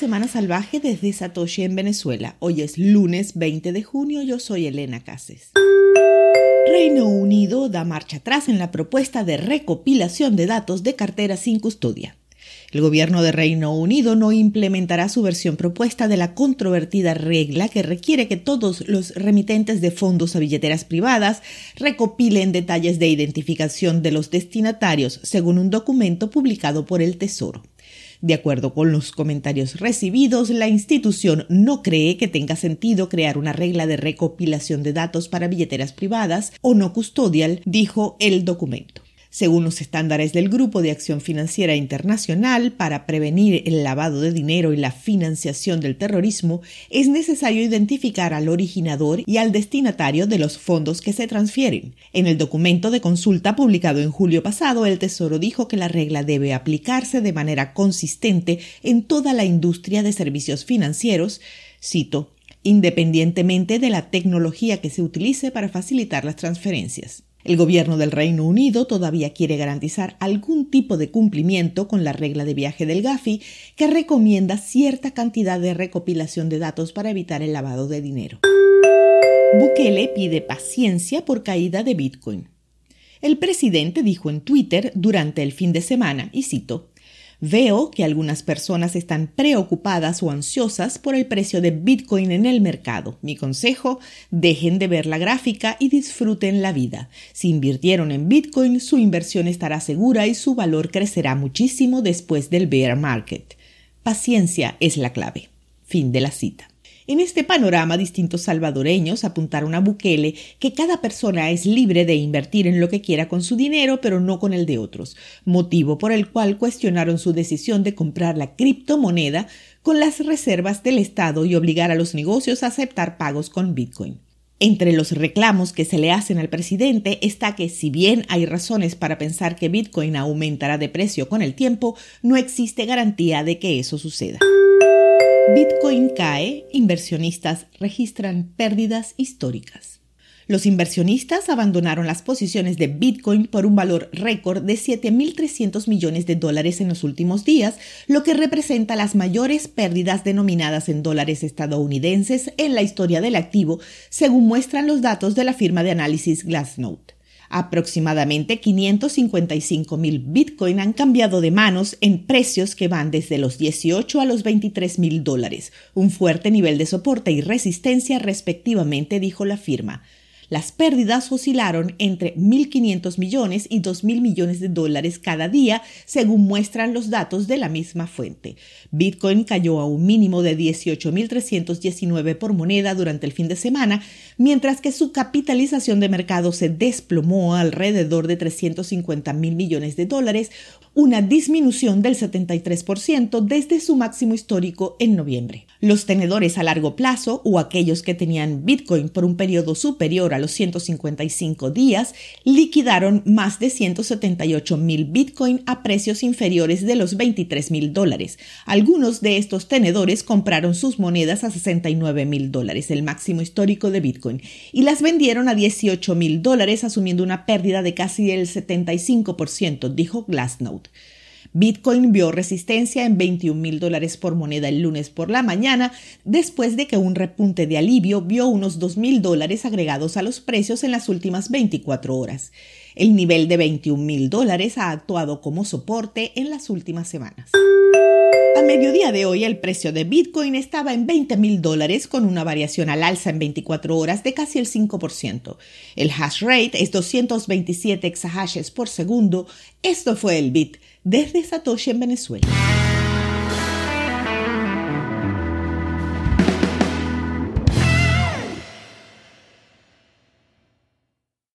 semana salvaje desde Satoshi en Venezuela. Hoy es lunes 20 de junio, yo soy Elena Cases. Reino Unido da marcha atrás en la propuesta de recopilación de datos de cartera sin custodia. El gobierno de Reino Unido no implementará su versión propuesta de la controvertida regla que requiere que todos los remitentes de fondos a billeteras privadas recopilen detalles de identificación de los destinatarios, según un documento publicado por el Tesoro. De acuerdo con los comentarios recibidos, la institución no cree que tenga sentido crear una regla de recopilación de datos para billeteras privadas o no custodial, dijo el documento. Según los estándares del Grupo de Acción Financiera Internacional para prevenir el lavado de dinero y la financiación del terrorismo, es necesario identificar al originador y al destinatario de los fondos que se transfieren. En el documento de consulta publicado en julio pasado, el Tesoro dijo que la regla debe aplicarse de manera consistente en toda la industria de servicios financieros, cito, independientemente de la tecnología que se utilice para facilitar las transferencias. El gobierno del Reino Unido todavía quiere garantizar algún tipo de cumplimiento con la regla de viaje del Gafi que recomienda cierta cantidad de recopilación de datos para evitar el lavado de dinero. Bukele pide paciencia por caída de Bitcoin. El presidente dijo en Twitter durante el fin de semana, y cito, Veo que algunas personas están preocupadas o ansiosas por el precio de Bitcoin en el mercado. Mi consejo, dejen de ver la gráfica y disfruten la vida. Si invirtieron en Bitcoin, su inversión estará segura y su valor crecerá muchísimo después del bear market. Paciencia es la clave. Fin de la cita. En este panorama, distintos salvadoreños apuntaron a Bukele que cada persona es libre de invertir en lo que quiera con su dinero, pero no con el de otros, motivo por el cual cuestionaron su decisión de comprar la criptomoneda con las reservas del Estado y obligar a los negocios a aceptar pagos con Bitcoin. Entre los reclamos que se le hacen al presidente está que si bien hay razones para pensar que Bitcoin aumentará de precio con el tiempo, no existe garantía de que eso suceda. Bitcoin cae, inversionistas registran pérdidas históricas. Los inversionistas abandonaron las posiciones de Bitcoin por un valor récord de 7.300 millones de dólares en los últimos días, lo que representa las mayores pérdidas denominadas en dólares estadounidenses en la historia del activo, según muestran los datos de la firma de análisis Glassnode. Aproximadamente 555 mil Bitcoin han cambiado de manos en precios que van desde los 18 a los 23 mil dólares, un fuerte nivel de soporte y resistencia respectivamente, dijo la firma. Las pérdidas oscilaron entre 1.500 millones y 2.000 millones de dólares cada día, según muestran los datos de la misma fuente. Bitcoin cayó a un mínimo de 18.319 por moneda durante el fin de semana, mientras que su capitalización de mercado se desplomó alrededor de 350 mil millones de dólares, una disminución del 73% desde su máximo histórico en noviembre. Los tenedores a largo plazo o aquellos que tenían Bitcoin por un periodo superior a los 155 días liquidaron más de 178 mil Bitcoin a precios inferiores de los 23 mil dólares. Algunos de estos tenedores compraron sus monedas a 69 mil dólares, el máximo histórico de Bitcoin, y las vendieron a 18 mil dólares asumiendo una pérdida de casi el 75%, dijo Glassnode. Bitcoin vio resistencia en 21 mil dólares por moneda el lunes por la mañana, después de que un repunte de alivio vio unos 2 mil dólares agregados a los precios en las últimas 24 horas. El nivel de 21 mil dólares ha actuado como soporte en las últimas semanas. Mediodía de hoy el precio de Bitcoin estaba en 20 mil dólares con una variación al alza en 24 horas de casi el 5%. El hash rate es 227 exahashes por segundo. Esto fue el Bit desde Satoshi en Venezuela.